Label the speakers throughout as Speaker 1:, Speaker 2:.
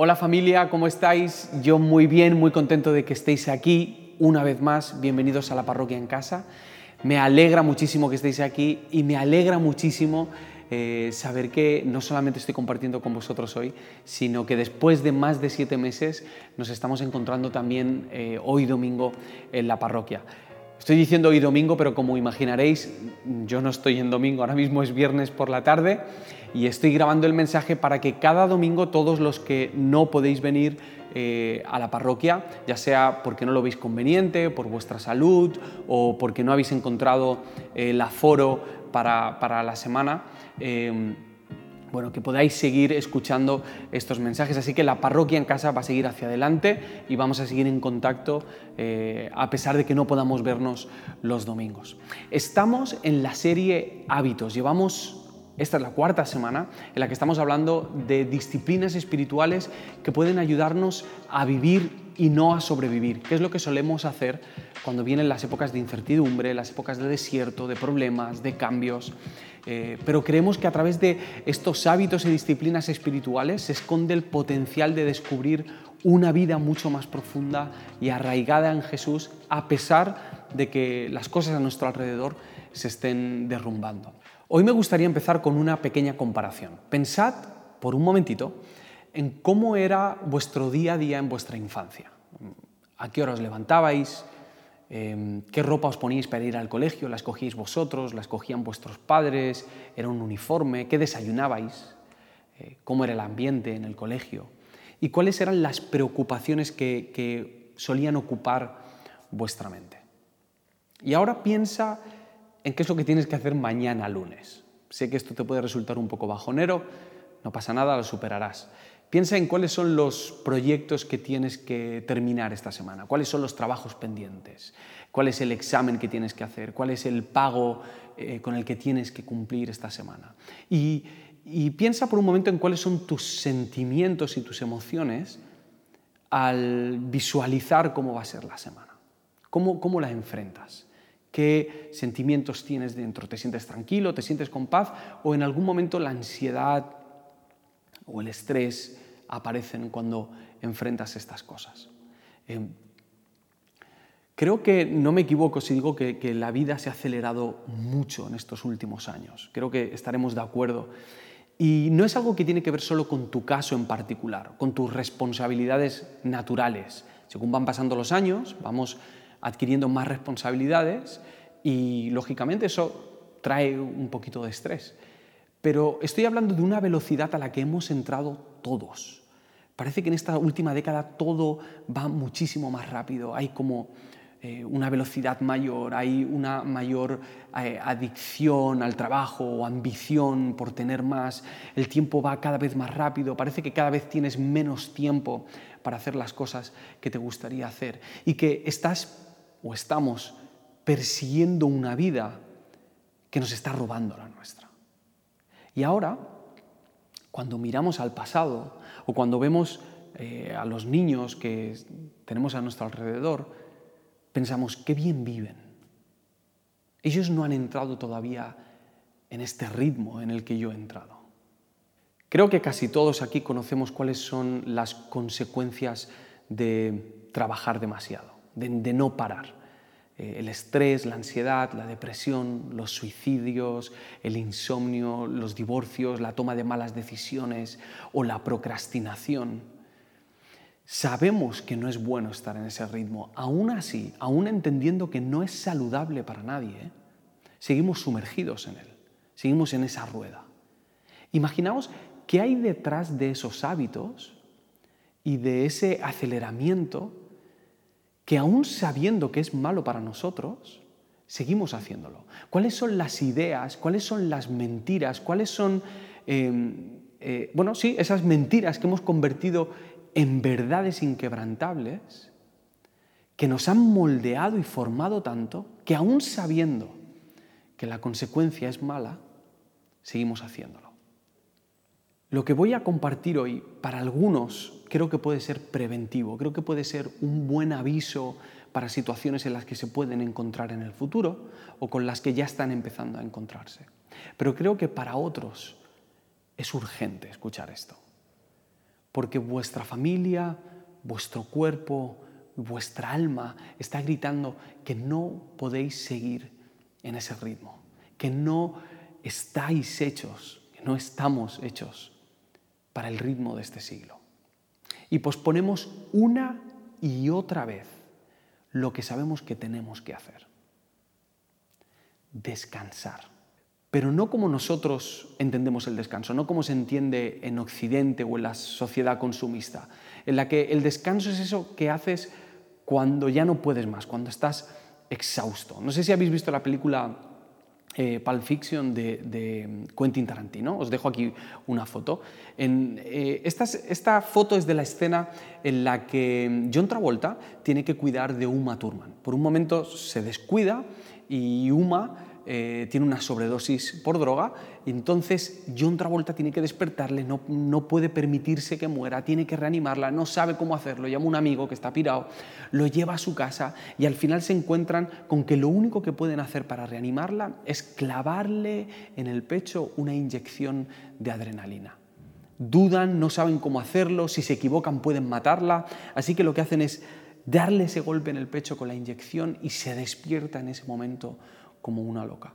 Speaker 1: Hola familia, ¿cómo estáis? Yo muy bien, muy contento de que estéis aquí una vez más. Bienvenidos a la parroquia en casa. Me alegra muchísimo que estéis aquí y me alegra muchísimo eh, saber que no solamente estoy compartiendo con vosotros hoy, sino que después de más de siete meses nos estamos encontrando también eh, hoy domingo en la parroquia. Estoy diciendo hoy domingo, pero como imaginaréis, yo no estoy en domingo, ahora mismo es viernes por la tarde y estoy grabando el mensaje para que cada domingo todos los que no podéis venir eh, a la parroquia, ya sea porque no lo veis conveniente, por vuestra salud o porque no habéis encontrado el aforo para, para la semana, eh, bueno, que podáis seguir escuchando estos mensajes. Así que la parroquia en casa va a seguir hacia adelante y vamos a seguir en contacto eh, a pesar de que no podamos vernos los domingos. Estamos en la serie Hábitos. Llevamos esta es la cuarta semana en la que estamos hablando de disciplinas espirituales que pueden ayudarnos a vivir y no a sobrevivir, que es lo que solemos hacer cuando vienen las épocas de incertidumbre, las épocas de desierto, de problemas, de cambios. Eh, pero creemos que a través de estos hábitos y disciplinas espirituales se esconde el potencial de descubrir una vida mucho más profunda y arraigada en Jesús, a pesar de que las cosas a nuestro alrededor se estén derrumbando. Hoy me gustaría empezar con una pequeña comparación. Pensad por un momentito en cómo era vuestro día a día en vuestra infancia. ¿A qué hora os levantabais? Em, ¿Qué ropa os poníais para ir al colegio? ¿La escogíais vosotros? ¿La escogían vuestros padres? ¿Era un uniforme? ¿Qué desayunabais? Eh, ¿Cómo era el ambiente en el colegio? ¿Y cuáles eran las preocupaciones que, que solían ocupar vuestra mente? Y ahora piensa en qué es lo que tienes que hacer mañana lunes. Sé que esto te puede resultar un poco bajonero, no pasa nada, lo superarás. Piensa en cuáles son los proyectos que tienes que terminar esta semana, cuáles son los trabajos pendientes, cuál es el examen que tienes que hacer, cuál es el pago eh, con el que tienes que cumplir esta semana. Y, piensa por un momento en cuáles son tus sentimientos y tus emociones al visualizar cómo va a ser la semana, cómo, cómo la enfrentas qué sentimientos tienes dentro. ¿Te sientes tranquilo? ¿Te sientes con paz? ¿O en algún momento la ansiedad o el estrés aparecen cuando enfrentas estas cosas? Em, creo que no me equivoco si digo que, que la vida se ha acelerado mucho en estos últimos años. Creo que estaremos de acuerdo. Y no es algo que tiene que ver solo con tu caso en particular, con tus responsabilidades naturales. Según van pasando los años, vamos adquiriendo más responsabilidades y lógicamente eso trae un poquito de estrés. Pero estoy hablando de una velocidad a la que hemos entrado todos. Parece que en esta última década todo va muchísimo más rápido, hay como eh, una velocidad mayor, hay una mayor eh, adicción al trabajo o ambición por tener más, el tiempo va cada vez más rápido, parece que cada vez tienes menos tiempo para hacer las cosas que te gustaría hacer y que estás o estamos persiguiendo una vida que nos está robando la nuestra. Y ahora, cuando miramos al pasado o cuando vemos eh, a los niños que tenemos a nuestro alrededor, pensamos, qué bien viven. Ellos no han entrado todavía en este ritmo en el que yo he entrado. Creo que casi todos aquí conocemos cuáles son las consecuencias de trabajar demasiado de, no parar. Eh, el estrés, la ansiedad, la depresión, los suicidios, el insomnio, los divorcios, la toma de malas decisiones o la procrastinación. Sabemos que no es bueno estar en ese ritmo. Aún así, aún entendiendo que no es saludable para nadie, ¿eh? seguimos sumergidos en él, seguimos en esa rueda. Imaginaos qué hay detrás de esos hábitos y de ese aceleramiento que aún sabiendo que es malo para nosotros, seguimos haciéndolo. ¿Cuáles son las ideas? ¿Cuáles son las mentiras? ¿Cuáles son, em, eh, bueno, sí, esas mentiras que hemos convertido en verdades inquebrantables, que nos han moldeado y formado tanto, que aún sabiendo que la consecuencia es mala, seguimos haciéndolo. Lo que voy a compartir hoy, para algunos creo que puede ser preventivo, creo que puede ser un buen aviso para situaciones en las que se pueden encontrar en el futuro o con las que ya están empezando a encontrarse. Pero creo que para otros es urgente escuchar esto. porque vuestra familia, vuestro cuerpo, vuestra alma está gritando que no podéis seguir en ese ritmo, que no estáis hechos, que no estamos hechos para el ritmo de este siglo. Y posponemos una y otra vez lo que sabemos que tenemos que hacer. Descansar pero no como nosotros entendemos el descanso, no como se entiende en Occidente o en la sociedad consumista, en la que el descanso es eso que haces cuando ya no puedes más, cuando estás exhausto. No sé si habéis visto la película eh, Pulp Fiction de, Quentin Tarantino, os dejo aquí una foto. Eh, esta, foto es de la escena en la que John Travolta tiene que cuidar de Uma Thurman. Por un momento se descuida y Uma eh, tiene una sobredosis por droga, entonces John Travolta tiene que despertarle, no, no puede permitirse que muera, tiene que reanimarla, no sabe cómo hacerlo, llama a un amigo que está pirado, lo lleva a su casa y al final se encuentran con que lo único que pueden hacer para reanimarla es clavarle en el pecho una inyección de adrenalina. Dudan, no saben cómo hacerlo, si se equivocan pueden matarla, así que lo que hacen es darle ese golpe en el pecho con la inyección y se despierta en ese momento como una loca.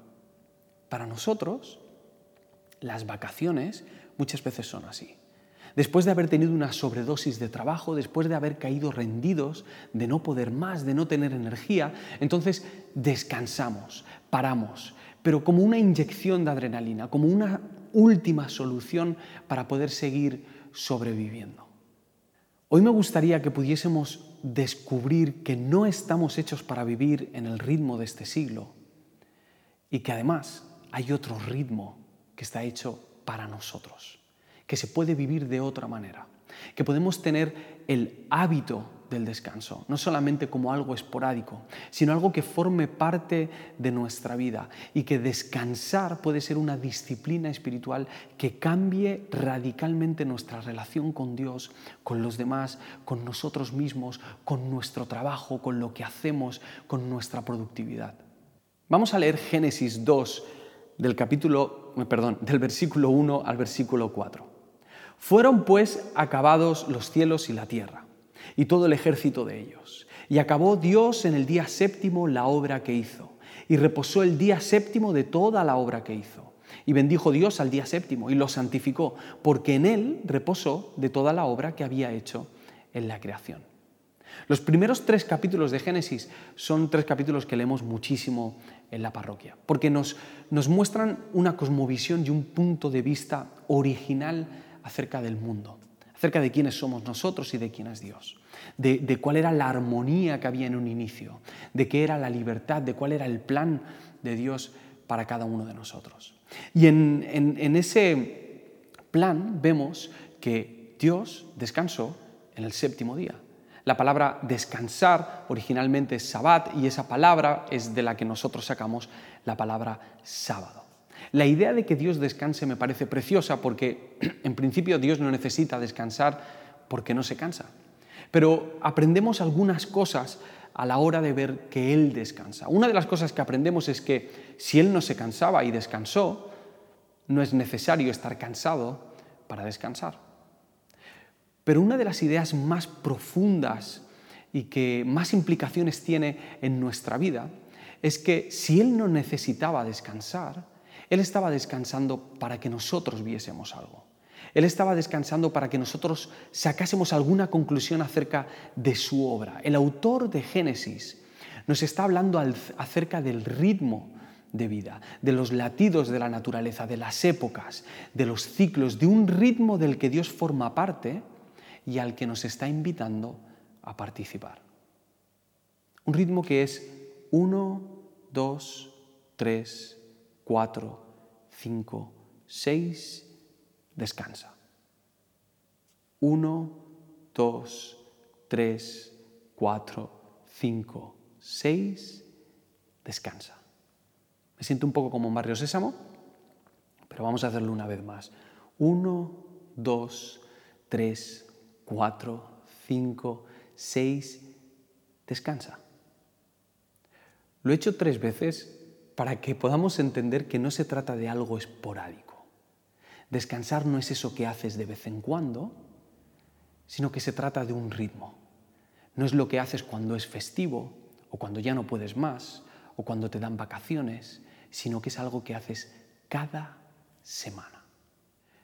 Speaker 1: Para nosotros, las vacaciones muchas veces son así. Después de haber tenido una sobredosis de trabajo, después de haber caído rendidos, de no poder más, de no tener energía, entonces descansamos, paramos, pero como una inyección de adrenalina, como una última solución para poder seguir sobreviviendo. Hoy me gustaría que pudiésemos descubrir que no estamos hechos para vivir en el ritmo de este siglo, y que además hay otro ritmo que está hecho para nosotros, que se puede vivir de otra manera, que podemos tener el hábito del descanso, no solamente como algo esporádico, sino algo que forme parte de nuestra vida y que descansar puede ser una disciplina espiritual que cambie radicalmente nuestra relación con Dios, con los demás, con nosotros mismos, con nuestro trabajo, con lo que hacemos, con nuestra productividad. Vamos a leer Génesis 2 del capítulo, eh, perdón, del versículo 1 al versículo 4. Fueron pues acabados los cielos y la tierra, y todo el ejército de ellos. Y acabó Dios en el día séptimo la obra que hizo, y reposó el día séptimo de toda la obra que hizo. Y bendijo Dios al día séptimo y lo santificó, porque en él reposó de toda la obra que había hecho en la creación. Los primeros tres capítulos de Génesis son tres capítulos que leemos muchísimo en la parroquia, porque nos, muestran una cosmovisión y un punto de vista original acerca del mundo, acerca de quiénes somos nosotros y de quién es Dios, de, cuál era la armonía que había en un inicio, de qué era la libertad, de cuál era el plan de Dios para cada uno de nosotros. Y en ese plan vemos que Dios descansó en el séptimo día. La palabra descansar originalmente es sabbat y esa palabra es de la que nosotros sacamos la palabra sábado. La idea de que Dios descanse me parece preciosa porque en principio Dios no necesita descansar porque no se cansa. Pero aprendemos algunas cosas a la hora de ver que Él descansa. Una de las cosas que aprendemos es que si Él no se cansaba y descansó, no es necesario estar cansado para descansar. Pero una de las ideas más profundas y que más implicaciones tiene en nuestra vida es que si Él no necesitaba descansar, Él estaba descansando para que nosotros viésemos algo. Él estaba descansando para que nosotros sacásemos alguna conclusión acerca de su obra. El autor de Génesis nos está hablando acerca del ritmo de vida, de los latidos de la naturaleza, de las épocas, de los ciclos, de un ritmo del que Dios forma parte y al que nos está invitando a participar. Un ritmo que es 1, 2, 3, 4, 5, 6, descansa. 1, 2, 3, 4, 5, 6, descansa. Me siento un poco como un barrio sésamo, pero vamos a hacerlo una vez más. 1, 2, 3, cuatro, cinco, seis, descansa. Lo he hecho tres veces para que podamos entender que no se trata de algo esporádico. Descansar no es eso que haces de vez en cuando, sino que se trata de un ritmo. No es lo que haces cuando es festivo o cuando ya no puedes más o cuando te dan vacaciones, sino que es algo que haces cada semana.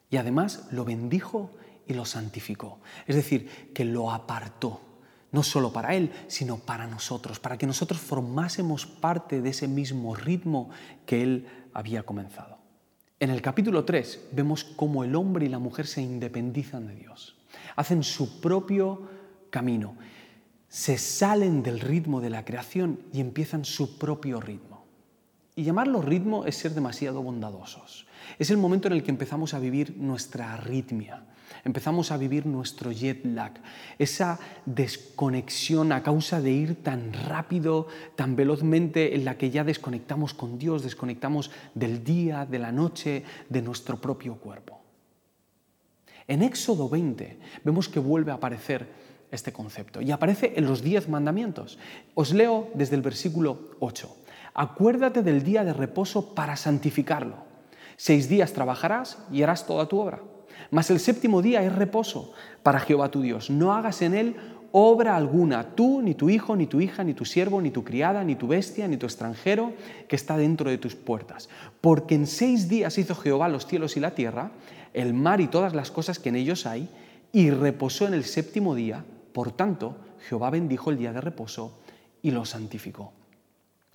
Speaker 1: Y además lo bendijo y lo santificó. Es decir, que lo apartó, no solo para Él, sino para nosotros, para que nosotros formásemos parte de ese mismo ritmo que Él había comenzado. En el capítulo 3 vemos cómo el hombre y la mujer se independizan de Dios, hacen su propio camino, se salen del ritmo de la creación y empiezan su propio ritmo. Y llamarlo ritmo es ser demasiado bondadosos. Es el momento en el que empezamos a vivir nuestra arritmia, empezamos a vivir nuestro jet lag, esa desconexión a causa de ir tan rápido, tan velozmente, en la que ya desconectamos con Dios, desconectamos del día, de la noche, de nuestro propio cuerpo. En Éxodo 20 vemos que vuelve a aparecer este concepto y aparece en los diez mandamientos. Os leo desde el versículo 8. Acuérdate del día de reposo para santificarlo. Seis días trabajarás y harás toda tu obra mas el séptimo día es reposo para Jehová tu Dios. No hagas en él obra alguna, tú, ni tu hijo, ni tu hija, ni tu siervo, ni tu criada, ni tu bestia, ni tu extranjero que está dentro de tus puertas. Porque en seis días hizo Jehová los cielos y la tierra, el mar y todas las cosas que en ellos hay, y reposó en el séptimo día. Por tanto, Jehová bendijo el día de reposo y lo santificó.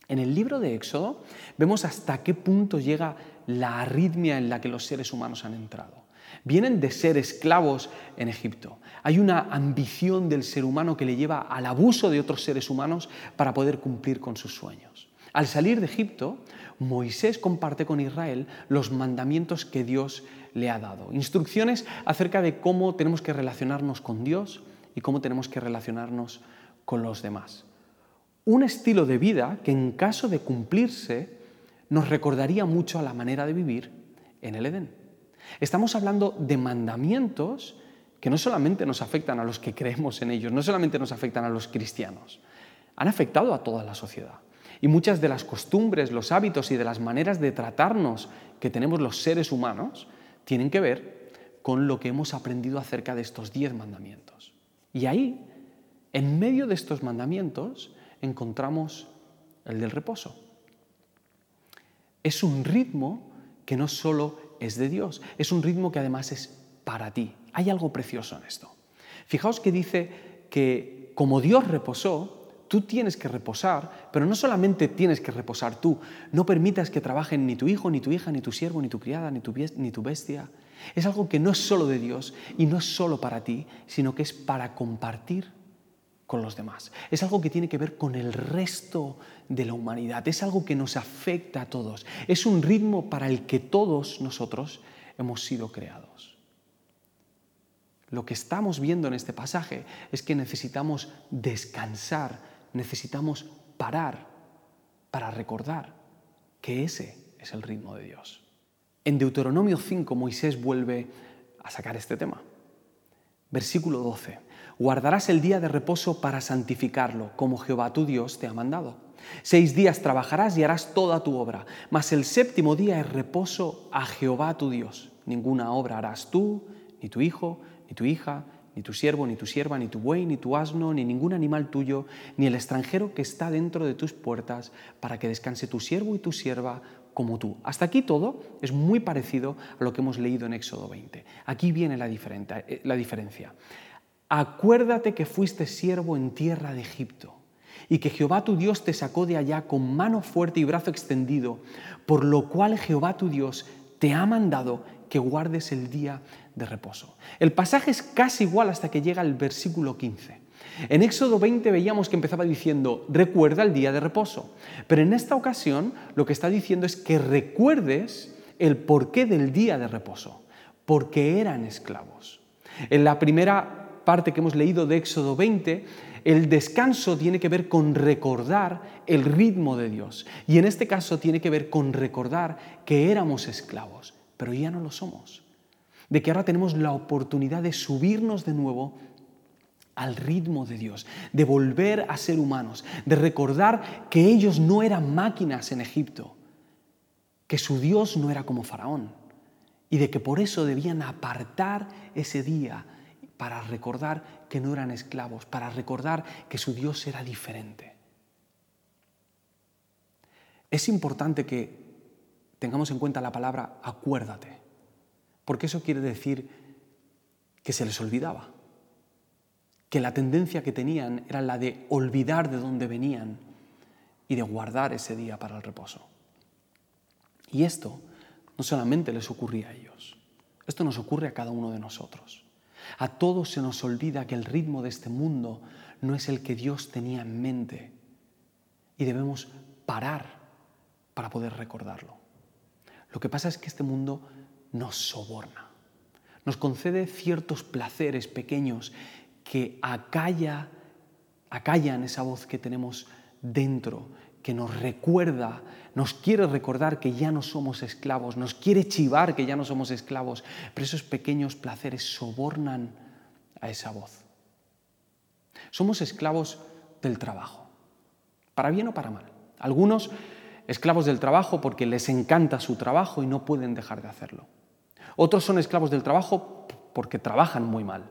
Speaker 1: En el libro de Éxodo vemos hasta qué punto llega la arritmia en la que los seres humanos han entrado. Vienen de ser esclavos en Egipto. Hay una ambición del ser humano que le lleva al abuso de otros seres humanos para poder cumplir con sus sueños. Al salir de Egipto, Moisés comparte con Israel los mandamientos que Dios le ha dado, instrucciones acerca de cómo tenemos que relacionarnos con Dios y cómo tenemos que relacionarnos con los demás. Un estilo de vida que en caso de cumplirse nos recordaría mucho a la manera de vivir en el Edén. Estamos hablando de mandamientos que no solamente nos afectan a los que creemos en ellos, no solamente nos afectan a los cristianos, han afectado a toda la sociedad. Y muchas de las costumbres, los hábitos y de las maneras de tratarnos que tenemos los seres humanos tienen que ver con lo que hemos aprendido acerca de estos diez mandamientos. Y ahí, en medio de estos mandamientos, encontramos el del reposo. Es un ritmo que no solo es de Dios. Es un ritmo que además es para ti. Hay algo precioso en esto. Fijaos que dice que como Dios reposó, tú tienes que reposar, pero no solamente tienes que reposar tú, no permitas que trabajen ni tu hijo, ni tu hija, ni tu siervo, ni tu criada, ni tu, ni tu bestia. Es algo que no es solo de Dios y no es solo para ti, sino que es para compartir los demás. Es algo que tiene que ver con el resto de la humanidad. Es algo que nos afecta a todos. Es un ritmo para el que todos nosotros hemos sido creados. Lo que estamos viendo en este pasaje es que necesitamos descansar, necesitamos parar para recordar que ese es el ritmo de Dios. En Deuteronomio 5 Moisés vuelve a sacar este tema. Versículo 12. Guardarás el día de reposo para santificarlo, como Jehová tu Dios te ha mandado. Seis días trabajarás y harás toda tu obra, mas el séptimo día es reposo a Jehová tu Dios. Ninguna obra harás tú, ni tu hijo, ni tu hija, ni tu siervo, ni tu sierva, ni tu buey, ni tu asno, ni ningún animal tuyo, ni el extranjero que está dentro de tus puertas, para que descanse tu siervo y tu sierva como tú. Hasta aquí todo es muy parecido a lo que hemos leído en Éxodo 20. Aquí viene la, eh, la diferencia. Acuérdate que fuiste siervo en tierra de Egipto y que Jehová tu Dios te sacó de allá con mano fuerte y brazo extendido, por lo cual Jehová tu Dios te ha mandado que guardes el día de reposo. El pasaje es casi igual hasta que llega el versículo 15. En Éxodo 20 veíamos que empezaba diciendo, recuerda el día de reposo, pero en esta ocasión lo que está diciendo es que recuerdes el porqué del día de reposo, porque eran esclavos. En la primera parte que hemos leído de Éxodo 20, el descanso tiene que ver con recordar el ritmo de Dios. Y en este caso tiene que ver con recordar que éramos esclavos, pero ya no lo somos. De que ahora tenemos la oportunidad de subirnos de nuevo al ritmo de Dios, de volver a ser humanos, de recordar que ellos no eran máquinas en Egipto, que su Dios no era como Faraón y de que por eso debían apartar ese día para recordar que no eran esclavos, para recordar que su Dios era diferente. Es importante que tengamos en cuenta la palabra acuérdate, porque eso quiere decir que se les olvidaba, que la tendencia que tenían era la de olvidar de dónde venían y de guardar ese día para el reposo. Y esto no solamente les ocurría a ellos, esto nos ocurre a cada uno de nosotros. A todos se nos olvida que el ritmo de este mundo no es el que Dios tenía en mente. Y debemos parar para poder recordarlo. Lo que pasa es que este mundo nos soborna, nos concede ciertos placeres pequeños que acalla, acallan esa voz que tenemos dentro, que nos recuerda, nos quiere recordar que ya no somos esclavos, nos quiere chivar que ya no somos esclavos, pero esos pequeños placeres sobornan a esa voz. Somos esclavos del trabajo, para bien o para mal. Algunos esclavos del trabajo porque les encanta su trabajo y no pueden dejar de hacerlo. Otros son esclavos del trabajo porque trabajan muy mal,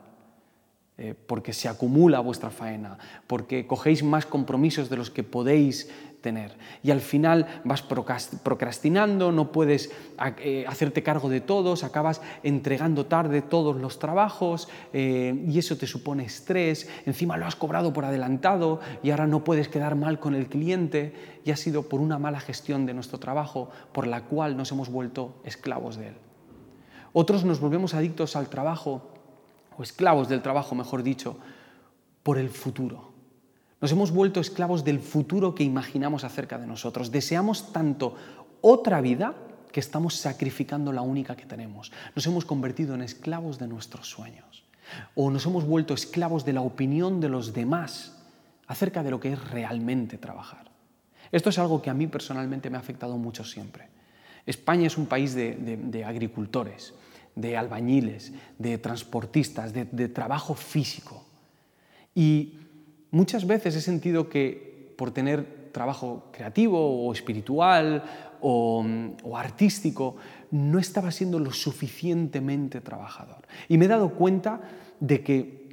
Speaker 1: eh, porque se acumula vuestra faena, porque cogéis más compromisos de los que podéis tener. Y al final vas procrastinando, no puedes eh, hacerte cargo de todos, acabas entregando tarde todos los trabajos eh, y eso te supone estrés. Encima lo has cobrado por adelantado y ahora no puedes quedar mal con el cliente y ha sido por una mala gestión de nuestro trabajo por la cual nos hemos vuelto esclavos de él. Otros nos volvemos adictos al trabajo, o esclavos del trabajo, mejor dicho, por el futuro. Nos hemos vuelto esclavos del futuro que imaginamos acerca de nosotros. Deseamos tanto otra vida que estamos sacrificando la única que tenemos. Nos hemos convertido en esclavos de nuestros sueños. O nos hemos vuelto esclavos de la opinión de los demás acerca de lo que es realmente trabajar. Esto es algo que a mí personalmente me ha afectado mucho siempre. España es un país de, agricultores, de albañiles, de transportistas, de, trabajo físico. Y muchas veces he sentido que por tener trabajo creativo o espiritual o, o, artístico, no estaba siendo lo suficientemente trabajador. Y me he dado cuenta de que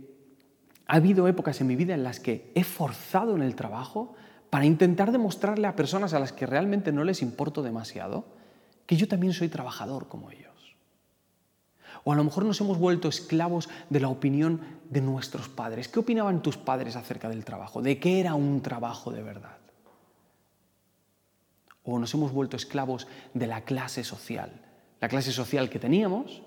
Speaker 1: ha habido épocas en mi vida en las que he forzado en el trabajo para intentar demostrarle a personas a las que realmente no les importo demasiado que yo también soy trabajador como ellos. O a lo mejor nos hemos vuelto esclavos de la opinión de nuestros padres. ¿Qué opinaban tus padres acerca del trabajo? ¿De qué era un trabajo de verdad? O nos hemos vuelto esclavos de la clase social. La clase social que teníamos,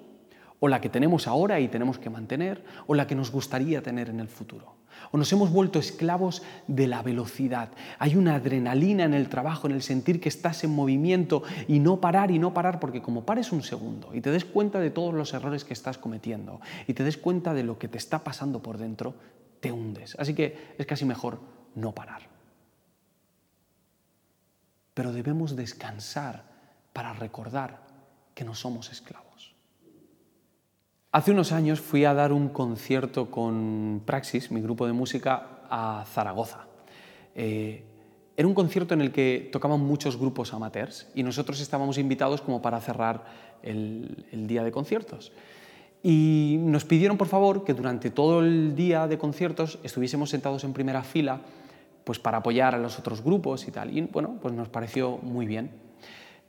Speaker 1: o la que tenemos ahora y tenemos que mantener, o la que nos gustaría tener en el futuro. O nos hemos vuelto esclavos de la velocidad. Hay una adrenalina en el trabajo, en el sentir que estás en movimiento y no parar y no parar, porque como pares un segundo y te des cuenta de todos los errores que estás cometiendo y te des cuenta de lo que te está pasando por dentro, te hundes. Así que es casi mejor no parar. Pero debemos descansar para recordar que no somos esclavos. Hace unos años fui a dar un concierto con Praxis, mi grupo de música, a Zaragoza. Eh, era un concierto en el que tocaban muchos grupos amateurs y nosotros estábamos invitados como para cerrar el, día de conciertos. Y nos pidieron, por favor, que durante todo el día de conciertos estuviésemos sentados en primera fila pues para apoyar a los otros grupos y tal. Y bueno, pues nos pareció muy bien.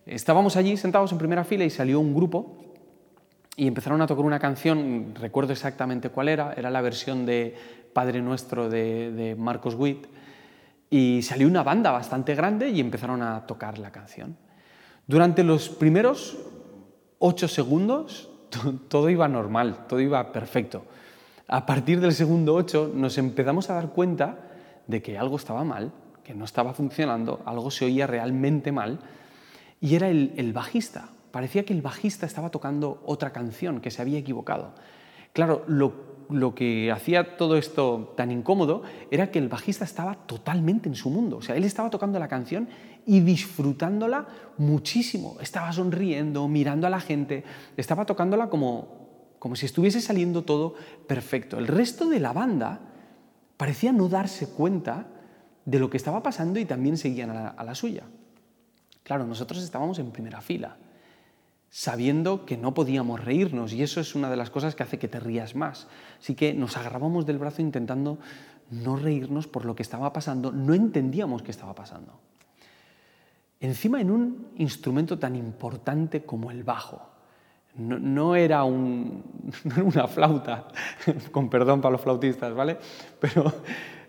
Speaker 1: Estábamos allí sentados en primera fila y salió un grupo y empezaron a tocar una canción, recuerdo exactamente cuál era, era la versión de Padre Nuestro de, Marcos Witt, y salió una banda bastante grande y empezaron a tocar la canción. Durante los primeros ocho segundos todo iba normal, todo iba perfecto. A partir del segundo ocho nos empezamos a dar cuenta de que algo estaba mal, que no estaba funcionando, algo se oía realmente mal, y era el bajista, parecía que el bajista estaba tocando otra canción, que se había equivocado. Claro, lo, que hacía todo esto tan incómodo era que el bajista estaba totalmente en su mundo. O sea, él estaba tocando la canción y disfrutándola muchísimo. Estaba sonriendo, mirando a la gente, estaba tocándola como, como si estuviese saliendo todo perfecto. El resto de la banda parecía no darse cuenta de lo que estaba pasando y también seguían a la suya. Claro, nosotros estábamos en primera fila sabiendo que no podíamos reírnos y eso es una de las cosas que hace que te rías más. Así que nos agarrábamos del brazo intentando no reírnos por lo que estaba pasando, no entendíamos qué estaba pasando. Encima en un instrumento tan importante como el bajo. No, era una flauta, con perdón para los flautistas, ¿vale? Pero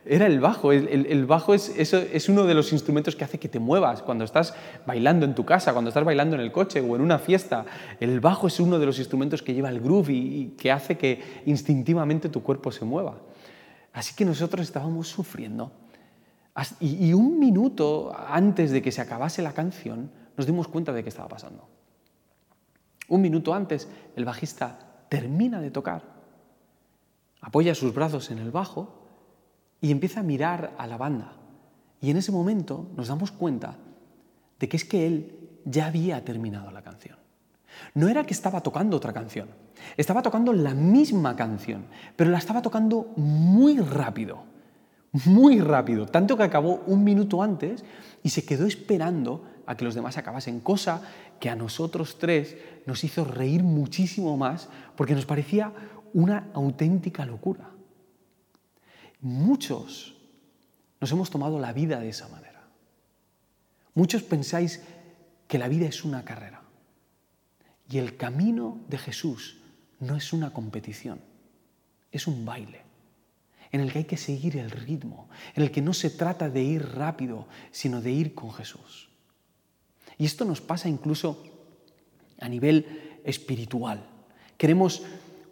Speaker 1: era el bajo. El, bajo es, uno de los instrumentos que hace que te muevas cuando estás bailando en tu casa, cuando estás bailando en el coche o en una fiesta. El bajo es uno de los instrumentos que lleva el groove y que hace que instintivamente tu cuerpo se mueva. Así que nosotros estábamos sufriendo. Y, un minuto antes de que se acabase la canción, nos dimos cuenta de qué estaba pasando. Un minuto antes, el bajista termina de tocar, apoya sus brazos en el bajo y empieza a mirar a la banda. Y en ese momento nos damos cuenta de que es que él ya había terminado la canción. No era que estaba tocando otra canción, estaba tocando la misma canción, pero la estaba tocando muy rápido, muy rápido, tanto que acabó un minuto antes y se quedó esperando a que los demás acabasen, cosa que a nosotros tres nos hizo reír muchísimo más porque nos parecía una auténtica locura. Muchos nos hemos tomado la vida de esa manera. Muchos pensáis que la vida es una carrera. Y el camino de Jesús no es una competición, es un baile en el que hay que seguir el ritmo, en el que no se trata de ir rápido, sino de ir con Jesús. Y esto nos pasa incluso a nivel espiritual. Queremos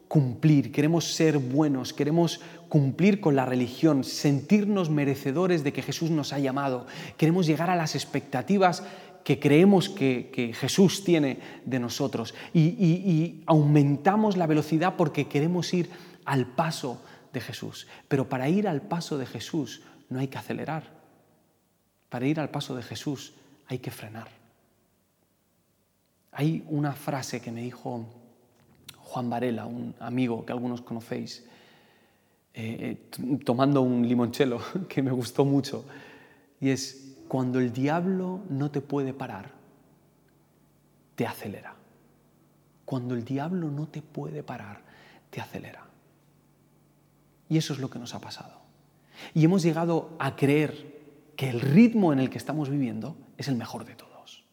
Speaker 1: cumplir, queremos ser buenos, queremos cumplir con la religión, sentirnos merecedores de que Jesús nos ha llamado, queremos llegar a las expectativas que creemos que, Jesús tiene de nosotros y, y aumentamos la velocidad porque queremos ir al paso de Jesús. Pero para ir al paso de Jesús no hay que acelerar. Para ir al paso de Jesús hay que frenar. Hay una frase que me dijo Juan Varela, un amigo que algunos conocéis, eh, eh, tomando un limonchelo que me gustó mucho, y es, cuando el diablo no te puede parar, te acelera. Cuando el diablo no te puede parar, te acelera. Y eso es lo que nos ha pasado. Y hemos llegado a creer que el ritmo en el que estamos viviendo es el mejor de todos.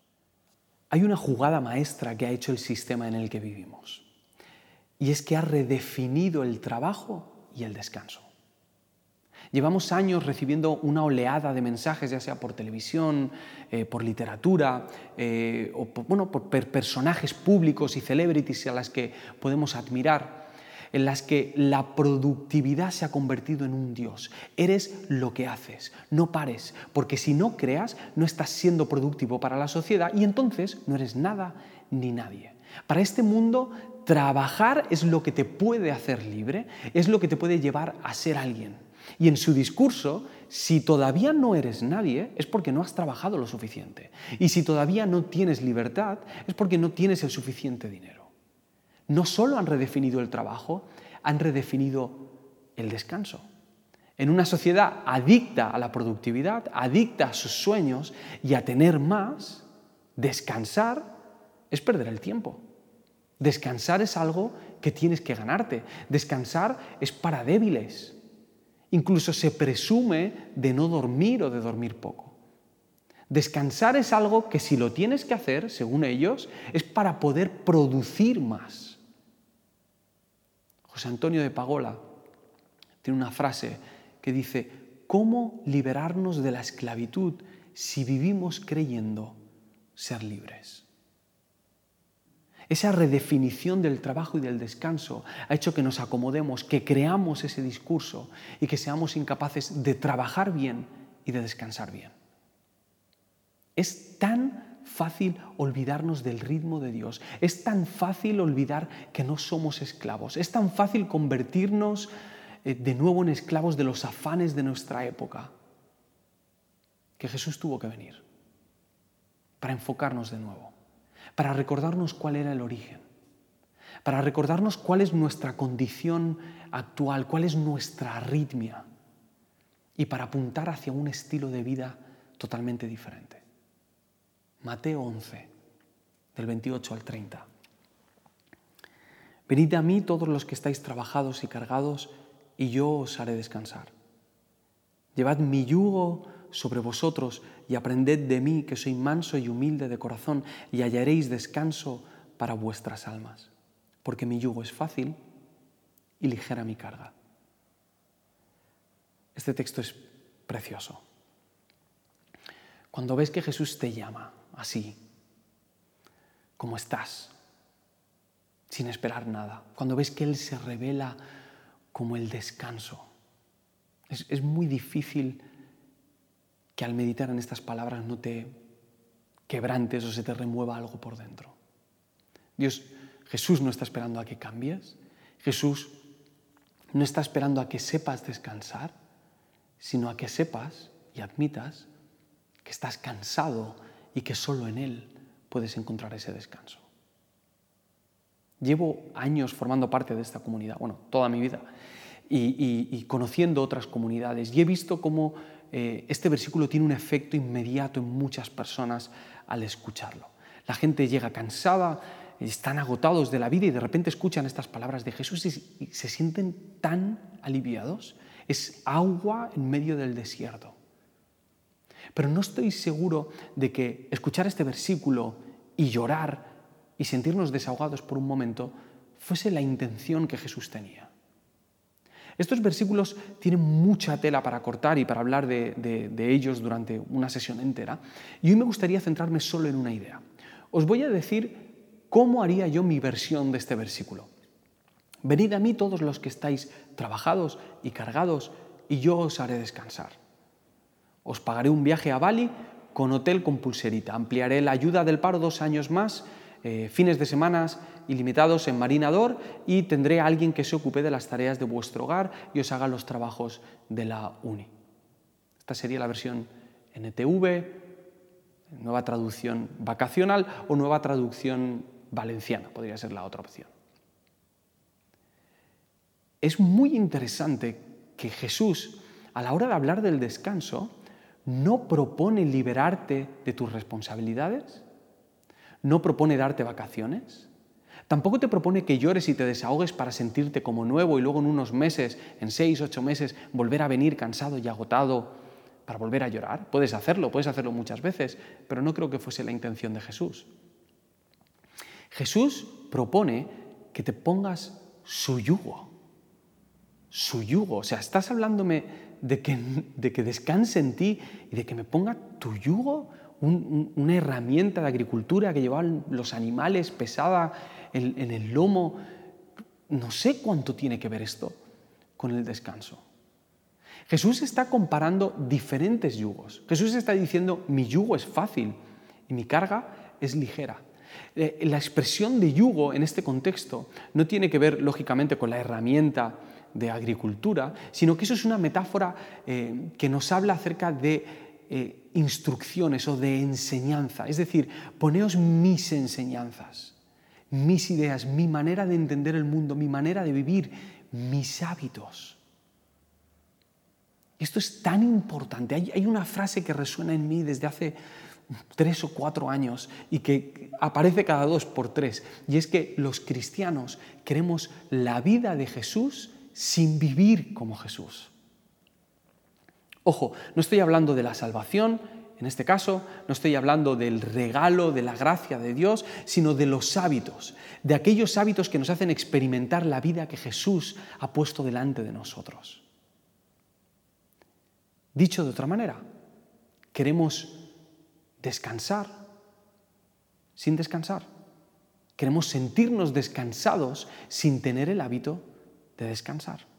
Speaker 1: Hay una jugada maestra que ha hecho el sistema en el que vivimos. Y es que ha redefinido el trabajo y el descanso. Llevamos años recibiendo una oleada de mensajes, ya sea por televisión, eh, por literatura, eh, o por, bueno, por personajes públicos y celebrities a las que podemos admirar, en las que la productividad se ha convertido en un Dios. Eres lo que haces, no pares, porque si no creas, no estás siendo productivo para la sociedad y entonces no eres nada ni nadie. Para este mundo, trabajar es lo que te puede hacer libre, es lo que te puede llevar a ser alguien. Y en su discurso, si todavía no eres nadie, es porque no has trabajado lo suficiente. Y si todavía no tienes libertad, es porque no tienes el suficiente dinero. No solo han redefinido el trabajo, han redefinido el descanso. En una sociedad adicta a la productividad, adicta a sus sueños y a tener más, descansar es perder el tiempo. Descansar es algo que tienes que ganarte. Descansar es para débiles. Incluso se presume de no dormir o de dormir poco. Descansar es algo que si lo tienes que hacer, según ellos, es para poder producir más. José Antonio de Pagola tiene una frase que dice, ¿cómo liberarnos de la esclavitud si vivimos creyendo ser libres? Esa redefinición del trabajo y del descanso ha hecho que nos acomodemos, que creamos ese discurso y que seamos incapaces de trabajar bien y de descansar bien. Es tan fácil olvidarnos del ritmo de Dios, es tan fácil olvidar que no somos esclavos, es tan fácil convertirnos eh, de nuevo en esclavos de los afanes de nuestra época, que Jesús tuvo que venir para enfocarnos de nuevo para recordarnos cuál era el origen, para recordarnos cuál es nuestra condición actual, cuál es nuestra arritmia y para apuntar hacia un estilo de vida totalmente diferente. Mateo 11, del 28 al 30. Venid a mí todos los que estáis trabajados y cargados, y yo os haré descansar. Llevad mi yugo sobre vosotros y aprended de mí, que soy manso y humilde de corazón, y hallaréis descanso para vuestras almas, porque mi yugo es fácil y ligera mi carga. Este texto es precioso. Cuando ves que Jesús te llama así, como estás, sin esperar nada, cuando ves que Él se revela como el descanso, es, muy difícil que al meditar en estas palabras no te quebrantes o se te remueva algo por dentro. Dios, Jesús no está esperando a que cambies, Jesús no está esperando a que sepas descansar, sino a que sepas y admitas que estás cansado y que solo en Él puedes encontrar ese descanso. Llevo años formando parte de esta comunidad, bueno, toda mi vida, y, conociendo otras comunidades, y he visto cómo eh, este versículo tiene un efecto inmediato en muchas personas al escucharlo. La gente llega cansada, están agotados de la vida y de repente escuchan estas palabras de Jesús y se sienten tan aliviados. Es agua en medio del desierto. Pero no estoy seguro de que escuchar este versículo y llorar y sentirnos desahogados por un momento fuese la intención que Jesús tenía. Estos versículos tienen mucha tela para cortar y para hablar de, ellos durante una sesión entera. Y hoy me gustaría centrarme solo en una idea. Os voy a decir cómo haría yo mi versión de este versículo. Venid a mí todos los que estáis trabajados y cargados, y yo os haré descansar. Os pagaré un viaje a Bali con hotel con pulserita. Ampliaré la ayuda del paro dos años más, eh, fines de semanas ilimitados en Marinador y tendré a alguien que se ocupe de las tareas de vuestro hogar y os haga los trabajos de la uni. Esta sería la versión NTV, nueva traducción vacacional o nueva traducción valenciana, podría ser la otra opción. Es muy interesante que Jesús, a la hora de hablar del descanso, no propone liberarte de tus responsabilidades, no propone darte vacaciones, tampoco te propone que llores y te desahogues para sentirte como nuevo y luego en unos meses, en seis, ocho meses, volver a venir cansado y agotado para volver a llorar. Puedes hacerlo, puedes hacerlo muchas veces, pero no creo que fuese la intención de Jesús. Jesús propone que te pongas su yugo, su yugo, o sea, estás hablándome de que, de que descanse en ti y de que me ponga tu yugo, una herramienta de agricultura que llevaban los animales pesada en, el lomo. No sé cuánto tiene que ver esto con el descanso. Jesús está comparando diferentes yugos. Jesús está diciendo, mi yugo es fácil y mi carga es ligera. Eh, la expresión de yugo en este contexto no tiene que ver, lógicamente, con la herramienta de agricultura, sino que eso es una metáfora eh, que nos habla acerca de eh, instrucciones o de enseñanza. Es decir, poneos mis enseñanzas, mis ideas, mi manera de entender el mundo, mi manera de vivir, mis hábitos. Esto es tan importante. hay una frase que resuena en mí desde hace tres o cuatro años y que aparece cada dos por tres. Y es que los cristianos queremos la vida de Jesús sin vivir como Jesús. Ojo, no estoy hablando de la salvación, en este caso, no estoy hablando del regalo, de la gracia de Dios, sino de los hábitos, de aquellos hábitos que nos hacen experimentar la vida que Jesús ha puesto delante de nosotros. Dicho de otra manera, queremos descansar sin descansar. Queremos sentirnos descansados sin tener el hábito de descansar.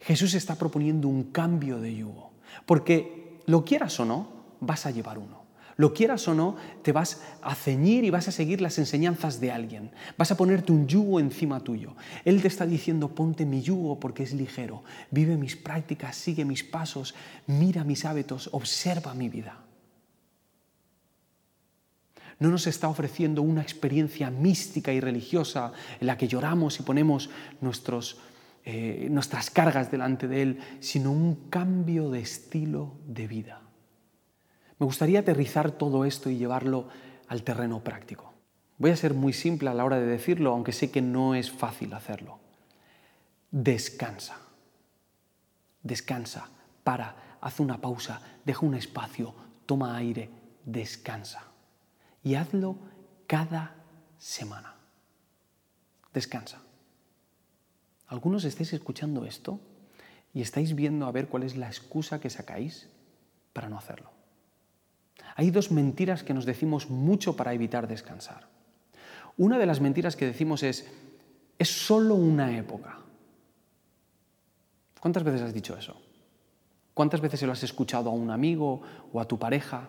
Speaker 1: Jesús está proponiendo un cambio de yugo, porque lo quieras o no, vas a llevar uno. Lo quieras o no, te vas a ceñir y vas a seguir las enseñanzas de alguien. Vas a ponerte un yugo encima tuyo. Él te está diciendo, ponte mi yugo porque es ligero. Vive mis prácticas, sigue mis pasos, mira mis hábitos, observa mi vida. No nos está ofreciendo una experiencia mística y religiosa en la que lloramos y ponemos nuestros, eh, nuestras cargas delante de Él, sino un cambio de estilo de vida. Me gustaría aterrizar todo esto y llevarlo al terreno práctico. Voy a ser muy simple a la hora de decirlo, aunque sé que no es fácil hacerlo. Descansa. Descansa. Para, haz una pausa, deja un espacio, toma aire, descansa. Y hazlo cada semana. Descansa. Algunos estáis escuchando esto y estáis viendo a ver cuál es la excusa que sacáis para no hacerlo. Hay dos mentiras que nos decimos mucho para evitar descansar. Una de las mentiras que decimos es, es solo una época. ¿Cuántas veces has dicho eso? ¿Cuántas veces se lo has escuchado a un amigo o a tu pareja?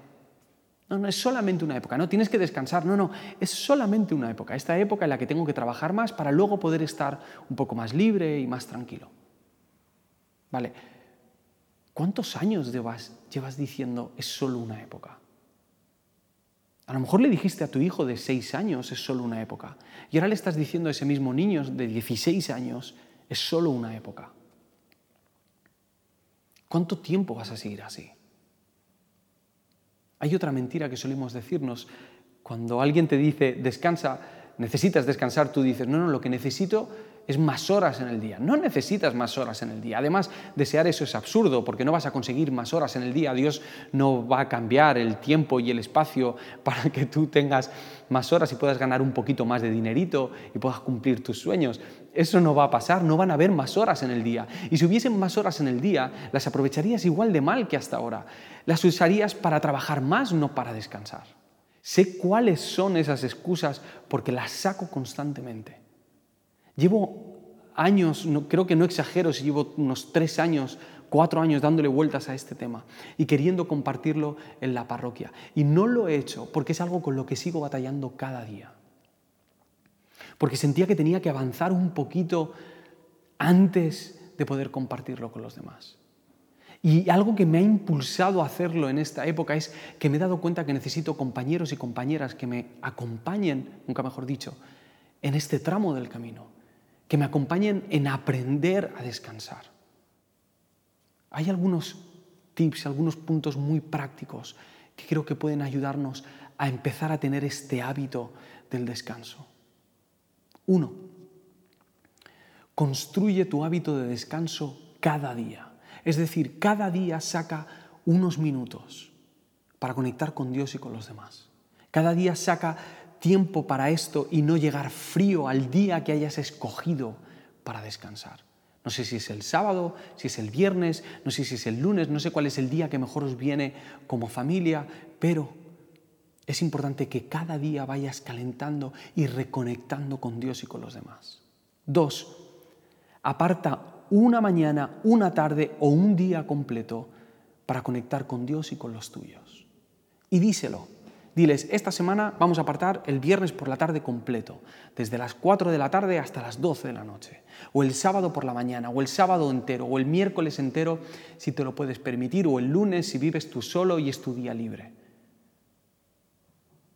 Speaker 1: No, no, es solamente una época, no tienes que descansar, no, no, es solamente una época, esta época en la que tengo que trabajar más para luego poder estar un poco más libre y más tranquilo. Vale, ¿cuántos años llevas, llevas diciendo es solo una época? A lo mejor le dijiste a tu hijo de 6 años, es solo una época. Y ahora le estás diciendo a ese mismo niño de 16 años, es solo una época. ¿Cuánto tiempo vas a seguir así? Hay otra mentira que solemos decirnos. Cuando alguien te dice, descansa, necesitas descansar, tú dices, no, no, lo que necesito es más horas en el día. No necesitas más horas en el día. Además, desear eso es absurdo porque no vas a conseguir más horas en el día. Dios no va a cambiar el tiempo y el espacio para que tú tengas más horas y puedas ganar un poquito más de dinerito y puedas cumplir tus sueños. Eso no va a pasar, no van a haber más horas en el día. Y si hubiesen más horas en el día, las aprovecharías igual de mal que hasta ahora. Las usarías para trabajar más, no para descansar. Sé cuáles son esas excusas porque las saco constantemente. Llevo años, creo que no exagero si llevo unos tres años, cuatro años dándole vueltas a este tema y queriendo compartirlo en la parroquia. Y no lo he hecho porque es algo con lo que sigo batallando cada día. Porque sentía que tenía que avanzar un poquito antes de poder compartirlo con los demás. Y algo que me ha impulsado a hacerlo en esta época es que me he dado cuenta que necesito compañeros y compañeras que me acompañen, nunca mejor dicho, en este tramo del camino que me acompañen en aprender a descansar. Hay algunos tips, algunos puntos muy prácticos que creo que pueden ayudarnos a empezar a tener este hábito del descanso. Uno, construye tu hábito de descanso cada día. Es decir, cada día saca unos minutos para conectar con Dios y con los demás. Cada día saca tiempo para esto y no llegar frío al día que hayas escogido para descansar. No sé si es el sábado, si es el viernes, no sé si es el lunes, no sé cuál es el día que mejor os viene como familia, pero es importante que cada día vayas calentando y reconectando con Dios y con los demás. Dos, aparta una mañana, una tarde o un día completo para conectar con Dios y con los tuyos. Y díselo, Diles, esta semana vamos a apartar el viernes por la tarde completo, desde las 4 de la tarde hasta las 12 de la noche, o el sábado por la mañana, o el sábado entero, o el miércoles entero, si te lo puedes permitir, o el lunes si vives tú solo y es tu día libre.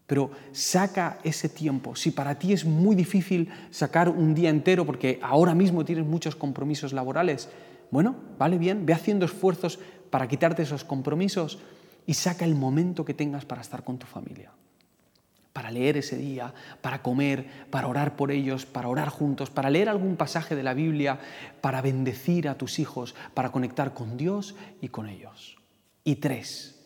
Speaker 1: Pero saca ese tiempo. Si para ti es muy difícil sacar un día entero porque ahora mismo tienes muchos compromisos laborales, bueno, vale bien, ve haciendo esfuerzos para quitarte esos compromisos y saca el momento que tengas para estar con tu familia, para leer ese día, para comer, para orar por ellos, para orar juntos, para leer algún pasaje de la Biblia, para bendecir a tus hijos, para conectar con Dios y con ellos. Y tres,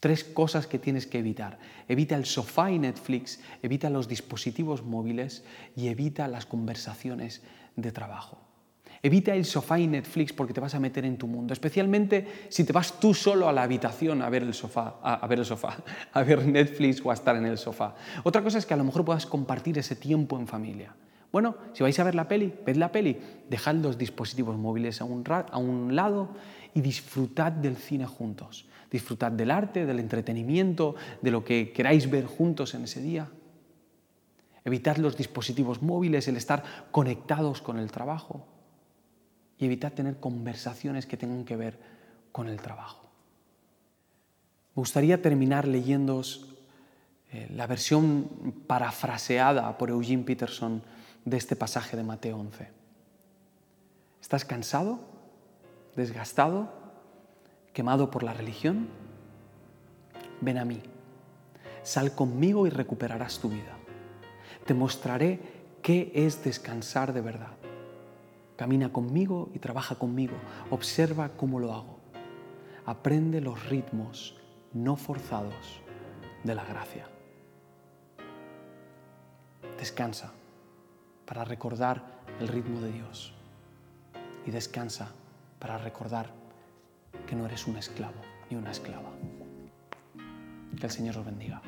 Speaker 1: tres cosas que tienes que evitar. Evita el sofá y Netflix, evita los dispositivos móviles y evita las conversaciones de trabajo. Evita el sofá y Netflix porque te vas a meter en tu mundo, especialmente si te vas tú solo a la habitación a ver el sofá, a, ver el sofá, a ver Netflix o a estar en el sofá. Otra cosa es que a lo mejor puedas compartir ese tiempo en familia. Bueno, si vais a ver la peli, ved la peli, dejad los dispositivos móviles a un, a un lado y disfrutad del cine juntos. Disfrutad del arte, del entretenimiento, de lo que queráis ver juntos en ese día. Evitad los dispositivos móviles, el estar conectados con el trabajo y evitar tener conversaciones que tengan que ver con el trabajo. Me gustaría terminar leyendo eh, la versión parafraseada por Eugene Peterson de este pasaje de Mateo 11. ¿Estás cansado? ¿Desgastado? ¿Quemado por la religión? Ven a mí. Sal conmigo y recuperarás tu vida. Te mostraré qué es descansar de verdad. Camina conmigo y trabaja conmigo. Observa cómo lo hago. Aprende los ritmos no forzados de la gracia. Descansa para recordar el ritmo de Dios y descansa para recordar que no eres un esclavo ni una esclava. Que el Señor os bendiga.